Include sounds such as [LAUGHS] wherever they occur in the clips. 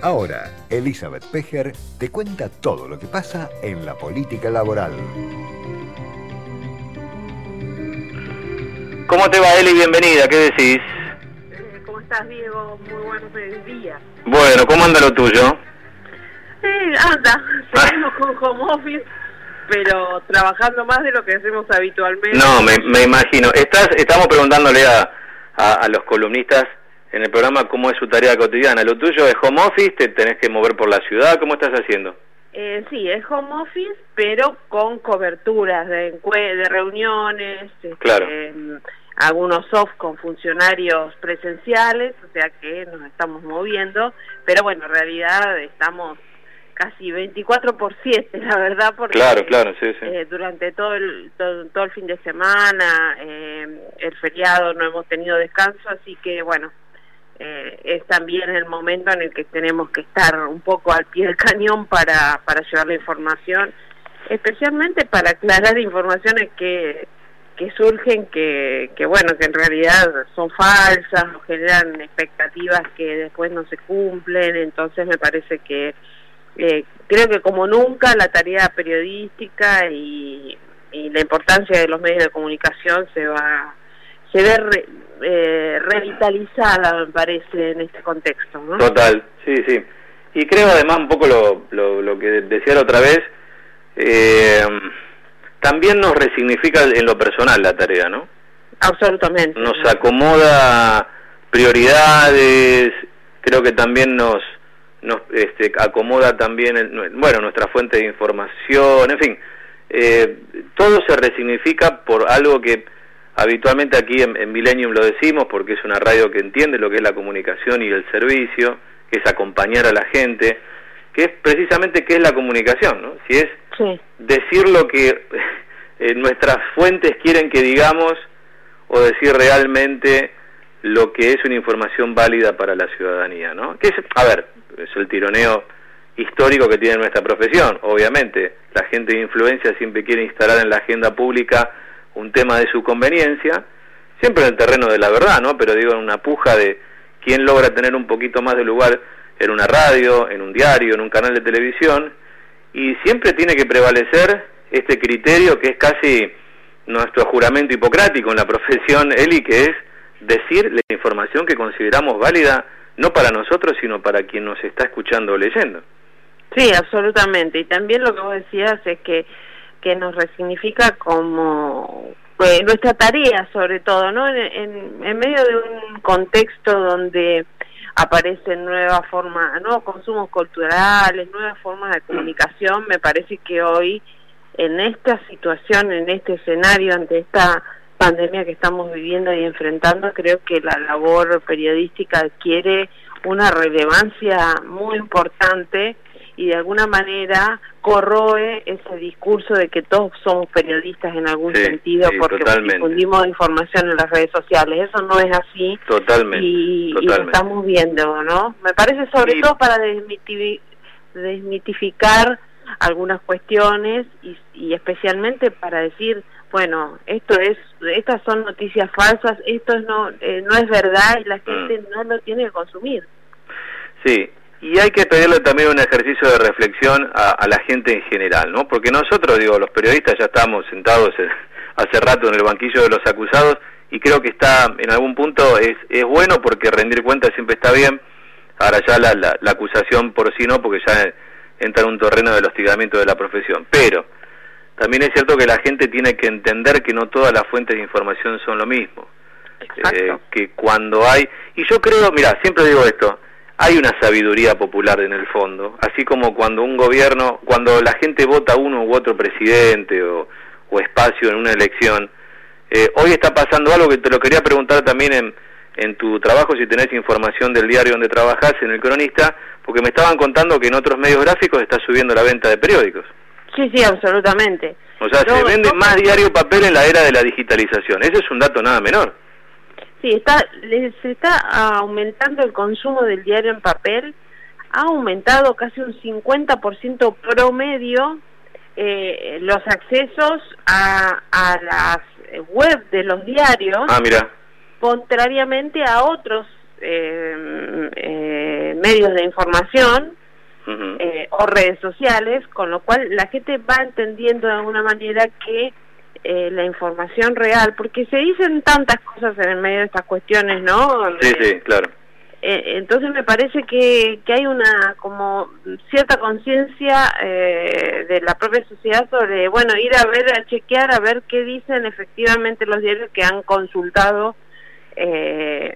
Ahora, Elizabeth Pejer te cuenta todo lo que pasa en la política laboral. ¿Cómo te va, Eli? Bienvenida, ¿qué decís? Eh, ¿Cómo estás, Diego? Muy buenos días. Bueno, ¿cómo anda lo tuyo? Eh, anda, [LAUGHS] seguimos con home office, pero trabajando más de lo que hacemos habitualmente. No, me, me imagino. Estás, estamos preguntándole a, a, a los columnistas en el programa cómo es su tarea cotidiana. ¿Lo tuyo es home office? ¿Te tenés que mover por la ciudad? ¿Cómo estás haciendo? Eh, sí, es home office, pero con coberturas de, de reuniones, este, Claro. algunos soft con funcionarios presenciales, o sea que nos estamos moviendo, pero bueno, en realidad estamos casi 24 por 7, [LAUGHS] la verdad, porque Claro, claro, sí, sí. eh, durante todo el, todo, todo el fin de semana, eh, el feriado, no hemos tenido descanso, así que bueno, eh, es también el momento en el que tenemos que estar un poco al pie del cañón para, para llevar la información, especialmente para aclarar informaciones que, que surgen que, que bueno, que en realidad son falsas o generan expectativas que después no se cumplen, entonces me parece que eh, creo que como nunca la tarea periodística y, y la importancia de los medios de comunicación se va se ve re- eh, revitalizada me parece en este contexto ¿no? Total, sí, sí. Y creo además un poco lo, lo, lo que decía la otra vez, eh, también nos resignifica en lo personal la tarea, ¿no? absolutamente Nos acomoda prioridades, creo que también nos nos este, acomoda también el- bueno nuestra fuente de información, en fin, eh, todo se resignifica por algo que habitualmente aquí en, en Millennium lo decimos porque es una radio que entiende lo que es la comunicación y el servicio, que es acompañar a la gente, que es precisamente qué es la comunicación, ¿no? Si es sí decir lo que [LAUGHS] eh, nuestras fuentes quieren que digamos o decir realmente lo que es una información válida para la ciudadanía, ¿no? Que es, a ver, es el tironeo histórico que tiene nuestra profesión, obviamente. La gente de influencia siempre quiere instalar en la agenda pública un tema de su conveniencia, siempre en el terreno de la verdad, ¿no? Pero digo, en una puja de quién logra tener un poquito más de lugar en una radio, en un diario, en un canal de televisión, y siempre tiene que prevalecer este criterio que es casi nuestro juramento hipocrático en la [LAUGHS] profesión, Eli, que es decir la información que consideramos válida no para nosotros, sino para quien nos está escuchando o leyendo. Sí, absolutamente. Y también lo que vos decías es que, que nos resignifica como pues, nuestra tarea, sobre todo, ¿no? En, en, en medio de un contexto donde aparecen nuevas formas, nuevos consumos culturales, nuevas formas de comunicación, me parece que hoy, en esta situación, en este escenario, ante esta pandemia que estamos viviendo y enfrentando, creo que la labor periodística adquiere una relevancia muy importante y de alguna manera corroe ese discurso de que todos somos periodistas en algún Sí, sentido sí, porque totalmente. difundimos información en las redes sociales. Eso no es así Totalmente. y, y lo estamos viendo, ¿no? Me parece sobre todo para desmitificar algunas cuestiones y, y especialmente para decir, bueno, esto es, estas son noticias falsas, esto es no, eh, no es verdad y la gente no lo tiene que consumir. Sí, y hay que pedirle también un ejercicio de reflexión a, a la gente en general, ¿no? Porque nosotros, digo, los periodistas ya estamos sentados en- [LAUGHS] hace rato en el banquillo de los acusados y creo que está, en algún punto, es, es bueno porque rendir cuentas siempre está bien. Ahora ya la, la, la acusación por sí no, porque ya entra en un terreno del hostigamiento de la profesión. Pero también es cierto que la gente tiene que entender que no todas las fuentes de información son lo mismo. Exacto. Eh, que cuando hay y yo creo mira siempre digo esto hay una sabiduría popular en el fondo así como cuando un gobierno cuando la gente vota uno u otro presidente o, o espacio en una elección eh, hoy está pasando algo que te lo quería preguntar también en, en tu trabajo si tenés información del diario donde trabajás en el cronista porque me estaban contando que en otros medios gráficos está subiendo la venta de periódicos. Sí, sí, absolutamente. o sea se vende no, más diario papel en la era de la digitalización. Ese es un dato nada menor Sí, está, le- se está aumentando el consumo del diario en papel, ha aumentado casi un 50% promedio eh, los accesos a, a las web de los diarios, ah mira. contrariamente a otros medios de información o redes sociales, con lo cual la gente va entendiendo de alguna manera que la información real, porque se dicen tantas cosas en el medio de estas cuestiones, ¿no? Sí, sí, claro eh, entonces me parece que, que hay una como cierta conciencia eh, de la propia sociedad sobre, bueno, ir a ver, a chequear, a ver qué dicen efectivamente los diarios que han consultado eh,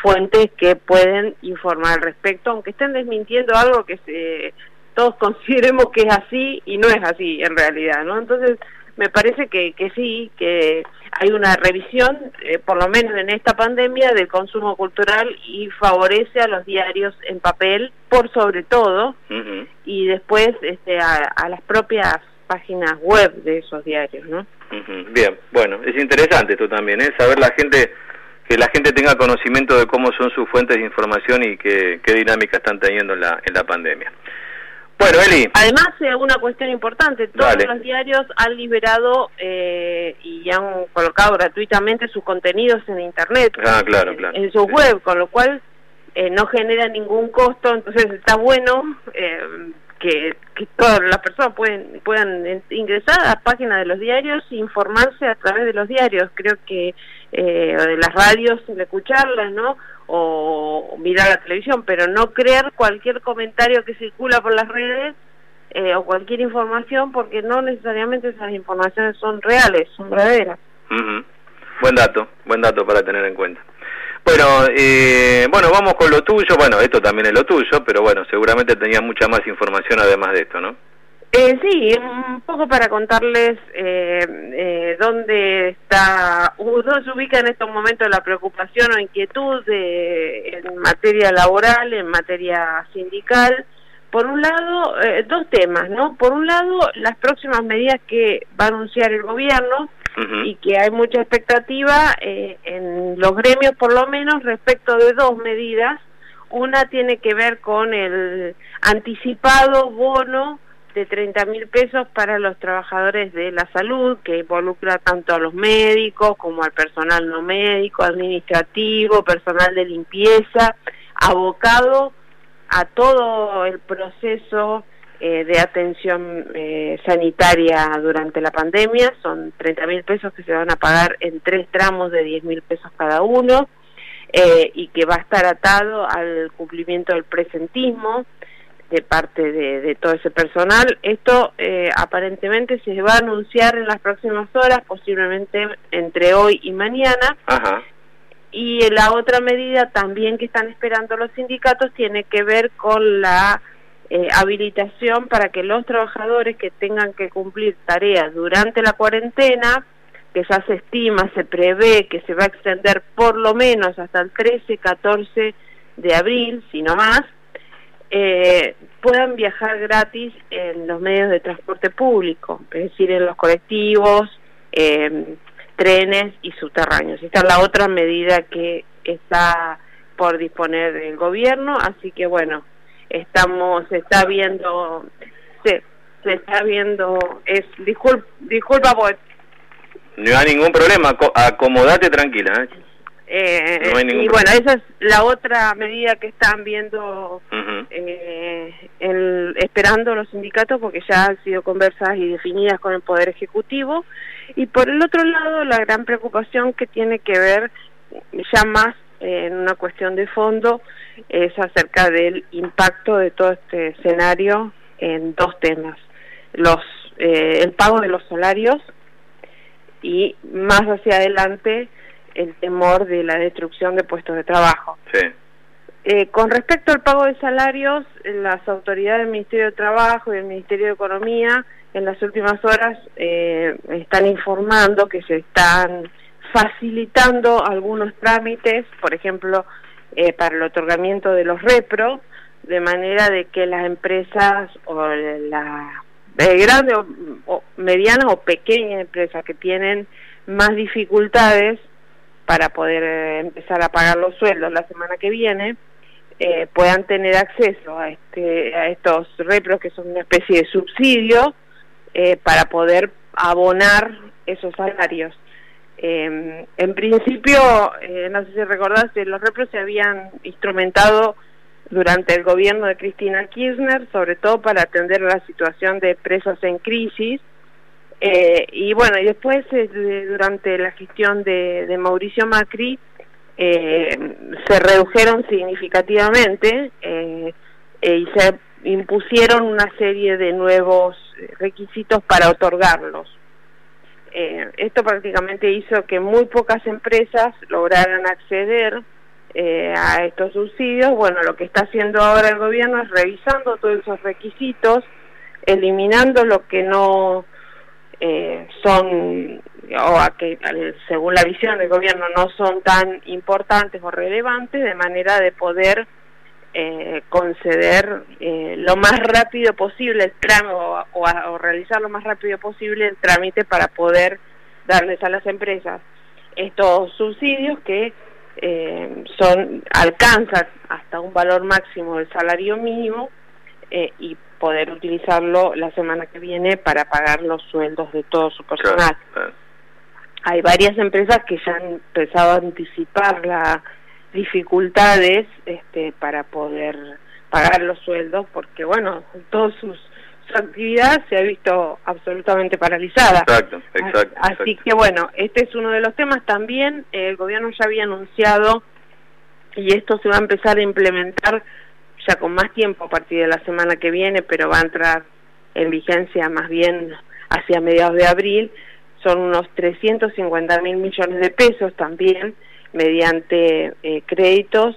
fuentes que pueden informar al respecto, aunque estén desmintiendo algo que se, todos [LAUGHS] consideremos que es así y no es así en realidad, ¿no? Entonces me parece que, que sí, que hay una revisión, eh, por lo menos en esta pandemia, del consumo cultural y favorece a los diarios en papel, por sobre todo, y después este, a, las propias páginas web de esos diarios, ¿no? Bien, bueno, es interesante esto también, ¿eh? saber la gente que la gente tenga conocimiento de cómo son sus fuentes de información y qué, qué dinámica están teniendo en la, en la pandemia. Bueno, Eli. Además, eh, una cuestión importante, todos los diarios han liberado eh, y han colocado gratuitamente sus contenidos en Internet, ah, claro, claro. en su web, con lo cual eh, no genera ningún costo, entonces está bueno que, que, todas las personas pueden, puedan ingresar a la página de los diarios e informarse a través de los diarios. Creo que de las radios, escucharlas, ¿no? O mirar la televisión, pero no creer cualquier comentario que circula por las redes eh, o cualquier información porque no necesariamente esas informaciones son reales, son verdaderas. Buen dato, buen dato para tener en cuenta. Bueno, eh, bueno, vamos con lo tuyo. Bueno, esto también es lo tuyo, pero bueno, seguramente tenía mucha más información además de esto, ¿no? Eh, sí, un poco para contarles eh, eh, dónde está, dónde se ubica en estos momentos la preocupación o inquietud de, en materia laboral, en materia sindical. Por un lado, eh, dos temas, ¿no? Por un lado, las próximas medidas que va a anunciar el gobierno y que hay mucha expectativa eh, en los gremios, por lo menos, respecto de dos medidas. Una tiene que ver con el anticipado bono de 30 mil pesos para los trabajadores de la salud, que involucra tanto a los médicos como al personal no médico, administrativo, personal de limpieza, abocado a todo el proceso eh, de atención eh, sanitaria durante la pandemia. Son 30 mil pesos que se van a pagar en tres tramos de 10 mil pesos cada uno eh, y que va a estar atado al cumplimiento del presentismo de parte de, todo ese personal. Esto eh, aparentemente se va a anunciar en las próximas horas, posiblemente entre hoy y mañana. Y la otra medida también que están esperando los sindicatos tiene que ver con la eh, habilitación para que los trabajadores que tengan que cumplir tareas durante la cuarentena, que ya se estima, se prevé que se va a extender por lo menos hasta el 13, 14 de abril, si no más, eh, puedan viajar gratis en los medios de transporte público, es decir, en los colectivos, eh, trenes y subterráneos. Esta es la otra medida que está por disponer el gobierno, así que bueno, estamos, se está viendo, se, se está viendo, es, disculpa, disculpa, no hay ningún problema, acomodate tranquila. ¿eh? Eh, y bueno, esa es la otra medida que están viendo, eh, el, esperando los sindicatos, porque ya han sido conversadas y definidas con el Poder Ejecutivo. Y por el otro lado, la gran preocupación que tiene que ver ya más en una cuestión de fondo es acerca del impacto de todo este escenario en dos temas. Los, eh, el pago de los salarios y más hacia adelante el temor de la destrucción de puestos de trabajo. Sí. Eh, con respecto al pago de salarios, las autoridades del Ministerio de Trabajo y del Ministerio de Economía en las últimas horas eh, están informando que se están facilitando algunos trámites, por ejemplo, eh, para el otorgamiento de los repro, de manera de que las empresas o las grandes o medianas o pequeñas empresas que tienen más dificultades para poder eh, empezar a pagar los sueldos la semana que viene, eh, puedan tener acceso a, este, a estos repros que son una especie de subsidio eh, para poder abonar esos salarios. Eh, en principio, no sé si recordaste, los repros se habían instrumentado durante el gobierno de Cristina Kirchner, sobre todo para atender la situación de presos en crisis. Eh, y bueno, y después durante la gestión de, de Mauricio Macri se redujeron significativamente y se impusieron una serie de nuevos requisitos para otorgarlos. Eh, esto prácticamente hizo que muy pocas empresas lograran acceder eh, a estos subsidios. Bueno, lo que está haciendo ahora el gobierno es revisando todos esos requisitos, eliminando lo que no eh, son, o a que según la visión del gobierno no son tan importantes o relevantes, de manera de poder eh, conceder eh, lo más rápido posible el trámite o, realizar lo más rápido posible el trámite para poder darles a las empresas estos subsidios que eh, son alcanzan hasta un valor máximo del salario mínimo eh, y poder utilizarlo la semana que viene para pagar los sueldos de todo su personal. Hay varias empresas que ya han empezado a anticipar la dificultades este, para poder pagar los sueldos porque bueno toda su, actividad se ha visto absolutamente paralizada. Exacto, exacto así que bueno este es uno de los temas. También el gobierno ya había anunciado y esto se va a empezar a implementar ya con más tiempo a partir de la semana que viene pero va a entrar en vigencia más bien hacia mediados de abril son unos 350 mil millones de pesos también mediante eh, créditos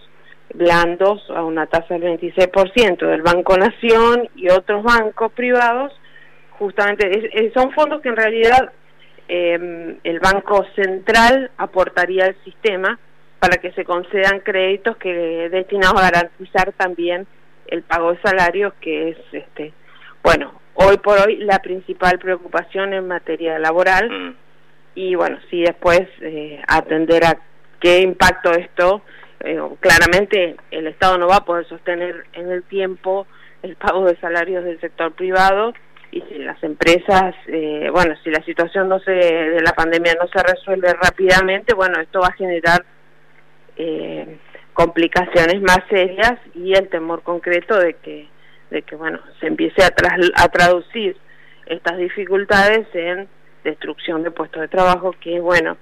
blandos a una tasa del 26% del Banco Nación y otros bancos privados, justamente son fondos que en realidad em, el Banco Central aportaría al sistema para que se concedan créditos que destinados a garantizar también el pago de salarios, que es, este bueno, hoy por hoy la principal preocupación en materia laboral. Mm. Y bueno, sí después eh, atender a qué impacto esto, eh, claramente el Estado no va a poder sostener en el tiempo el pago de salarios del sector privado y si las empresas, eh, bueno, si la situación no se, de la pandemia no se resuelve rápidamente, bueno, esto va a generar eh, complicaciones más serias y el temor concreto de que, de que bueno, se empiece a, a traducir estas dificultades en destrucción de puestos de trabajo, que bueno,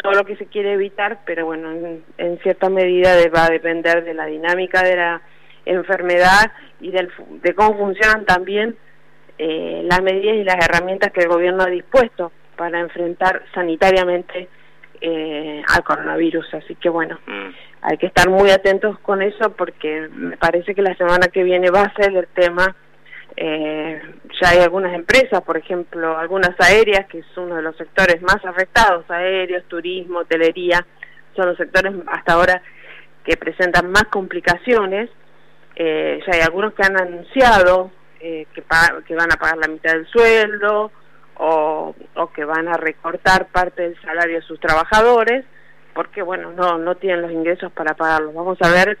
todo lo que se quiere evitar, pero bueno, en, cierta medida va a depender de la dinámica de la enfermedad y del, de cómo funcionan también eh, las medidas y las herramientas que el gobierno ha dispuesto para enfrentar sanitariamente eh, al coronavirus. Así que bueno, mm. hay que estar muy atentos con eso porque me parece que la semana que viene va a ser el tema eh, ya hay algunas empresas, por ejemplo, algunas aéreas, que es uno de los sectores más afectados, aéreos, turismo, hotelería, son los sectores hasta ahora que presentan más complicaciones. Eh, ya hay algunos que han anunciado eh, que, que van a pagar la mitad del sueldo o, o que van a recortar parte del salario de sus trabajadores porque bueno no no tienen los ingresos para pagarlos vamos a ver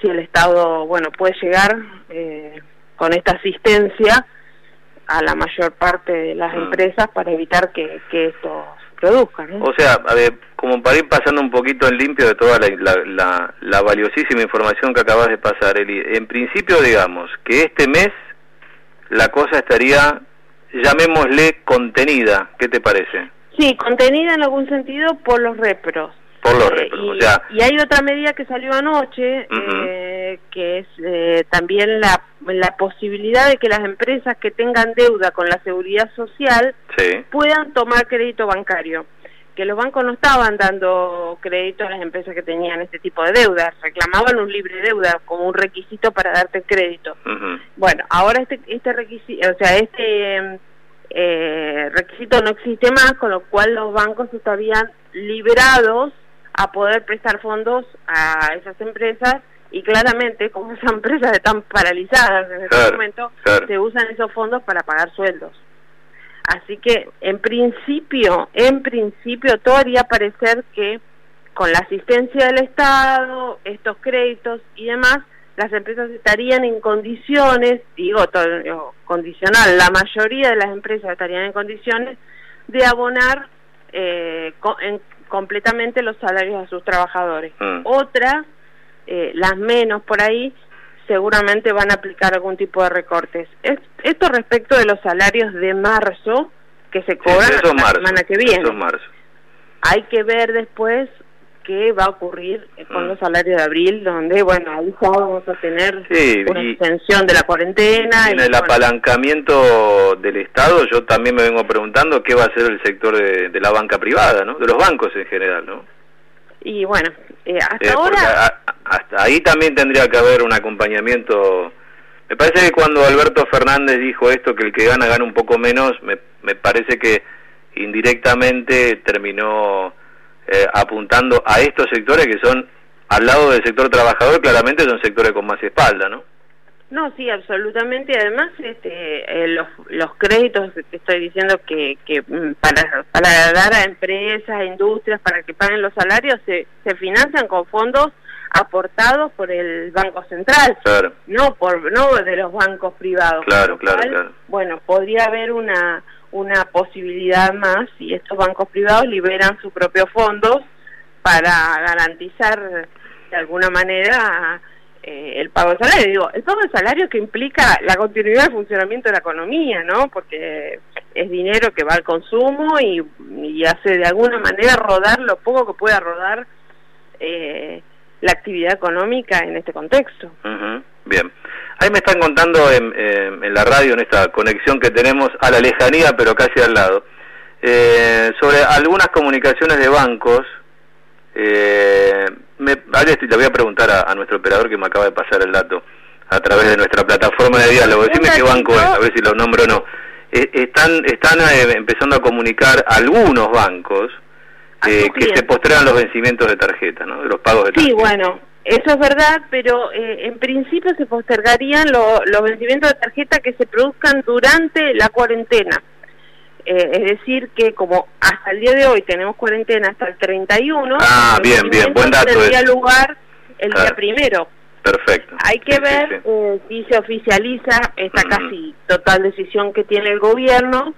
si el Estado bueno puede llegar eh, con esta asistencia a la mayor parte de las mm. empresas para evitar que, esto se produzca. O sea, a ver, como para ir pasando un poquito en limpio de toda la, la, valiosísima información que acabas de pasar, Eli, en principio digamos que este mes la cosa estaría, llamémosle, contenida, ¿qué te parece? Sí, contenida en algún sentido por los repros. Por los eh, repros, y, y hay otra medida que salió anoche, eh, que es eh, también la la posibilidad de que las empresas que tengan deuda con la seguridad social puedan tomar crédito bancario. Que los bancos no estaban dando crédito a las empresas que tenían este tipo de deuda, reclamaban un libre deuda como un requisito para darte crédito. Bueno, ahora este, este requisito, o sea, este eh, requisito no existe más, con lo cual los bancos estarían liberados a poder prestar fondos a esas empresas y claramente como esas [LAUGHS] empresas están paralizadas en este momento, se usan esos fondos para pagar sueldos. Así que en principio, en principio todo haría parecer que con la asistencia del Estado, estos créditos y demás, las empresas estarían en condiciones, digo, todo, condicional, la mayoría de las empresas estarían en condiciones de abonar eh, completamente los salarios a sus trabajadores. Mm. Otras, eh, las menos por ahí, seguramente van a aplicar algún tipo de recortes. Es- esto respecto de los salarios de marzo que se cobran la marzo, semana que viene. marzo. Hay que ver después qué va a ocurrir con Mm. los salarios de abril, donde, bueno, ahí ya vamos a tener Sí, una y- extensión de la cuarentena. En y, el bueno, apalancamiento del Estado, yo también me vengo preguntando qué va a hacer el sector de, de la banca privada, ¿no? De los bancos en general, ¿no? y bueno, eh, hasta Eh, ahora... a- hasta ahí también tendría que haber un acompañamiento. Me parece que cuando Alberto Fernández dijo esto, que el que gana gana un poco menos, me, me parece que indirectamente terminó eh, apuntando a estos sectores que son, al lado del sector trabajador, claramente son sectores con más espalda, ¿no? No, sí, absolutamente. Además, este, eh, los, los créditos que estoy diciendo que, que mm, para, para dar a empresas, a industrias, para que paguen los salarios, se, se financian con fondos aportados por el Banco Central, Claro. no por no de los bancos privados. Claro, claro, claro. Bueno, podría haber una una posibilidad más si estos bancos privados liberan sus propios fondos para garantizar de alguna manera eh, el pago de salario. Digo, el pago de salario que implica la continuidad del funcionamiento de la economía, ¿no? Porque es dinero que va al consumo y, y hace de alguna manera rodar lo poco que pueda rodar eh, la actividad económica en este contexto. Ujú, Bien. Ahí me están contando en la radio, en esta conexión que tenemos a la lejanía, pero casi al lado, eh, sobre algunas comunicaciones de bancos. Eh, me, le voy a preguntar a, a nuestro operador que me acaba de pasar el dato a través de nuestra plataforma de diálogo. Decime qué banco es, a ver si lo nombro o no. Eh, están están eh, empezando a comunicar algunos bancos eh, que se postergan los vencimientos de tarjeta, ¿no? De los pagos de Sí, tarjeta. bueno, eso es verdad, pero eh, en principio se postergarían lo- los vencimientos de tarjeta que se produzcan durante la cuarentena. Eh, es decir, que como hasta el día de hoy tenemos cuarentena hasta el 31, Ah, el bien, bien, vencimiento buen dato tendría lugar el día primero. Perfecto. Hay que Sí, ver sí. eh, si se oficializa esta casi total decisión que tiene el gobierno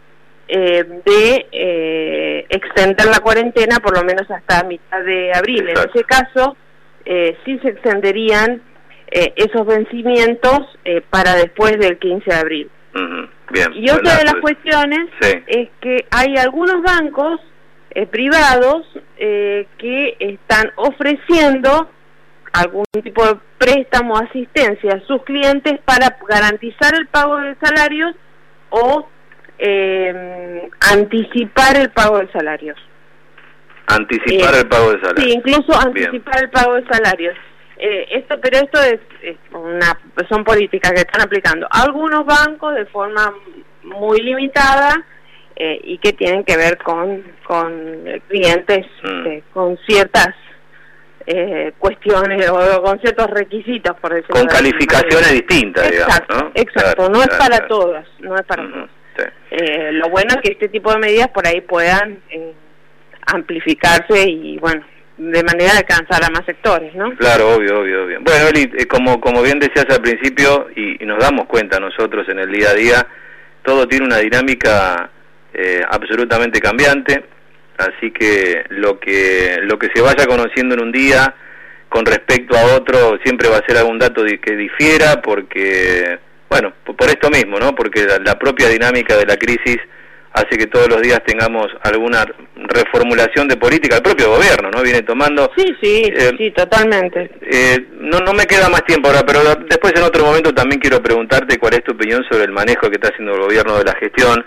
eh, de eh, extender la cuarentena por lo menos hasta mitad de abril. Exacto. En ese caso, eh, sí se extenderían eh, esos vencimientos eh, para después del 15 de abril. Ujú, Bien. Y otra de las cuestiones Sí. es que hay algunos bancos eh, privados eh, que están ofreciendo algún tipo de préstamo o asistencia a sus clientes para garantizar el pago de salarios o eh, anticipar el pago de salarios. Anticipar Eh, el pago de salario. Sí, incluso Bien. anticipar el pago de salarios. Eh, esto, pero esto es, es una, son políticas que están aplicando algunos bancos de forma muy limitada eh, y que tienen que ver con, con clientes Mm. eh, con ciertas eh, cuestiones o con ciertos requisitos, por decirlo Con calificaciones manera. distintas, Exacto, digamos, ¿no? exacto. Claro, no es claro, para claro. todas, no es para sí. Eh, lo bueno es que este tipo de medidas por ahí puedan eh, amplificarse y, bueno, de manera de alcanzar a más sectores, ¿no? Claro, obvio, obvio, obvio. Bueno, Eli, eh, como, como bien decías al principio, y, y nos damos cuenta nosotros en el día a día, todo tiene una dinámica eh, absolutamente cambiante, así que lo que lo que se vaya conociendo en un día con respecto a otro siempre va a ser algún dato que difiera, porque, bueno, por, por esto mismo, ¿no? Porque la, la propia dinámica de la crisis hace que todos los días tengamos alguna reformulación de política, el propio gobierno, ¿no? Viene tomando... Sí, sí, Eh, sí, totalmente. Eh, no, no me queda más tiempo ahora, pero después en otro momento también quiero preguntarte cuál es tu opinión sobre el manejo que está haciendo el gobierno de la gestión,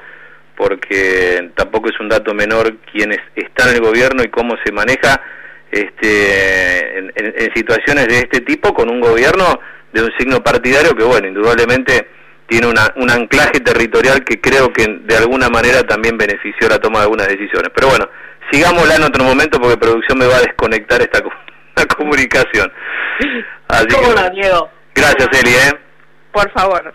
porque tampoco es un dato menor quienes están en el gobierno y cómo se maneja este, en, en- en situaciones de este tipo con un gobierno de un signo partidario que, bueno, indudablemente tiene una, un anclaje territorial que creo que de alguna manera también benefició la toma de algunas decisiones. Pero bueno, sigámosla en otro momento porque producción me va a desconectar esta [LAUGHS] la comunicación. Así que, ¿Cómo no, bueno. Diego? Gracias, Eli, ¿eh? Por favor.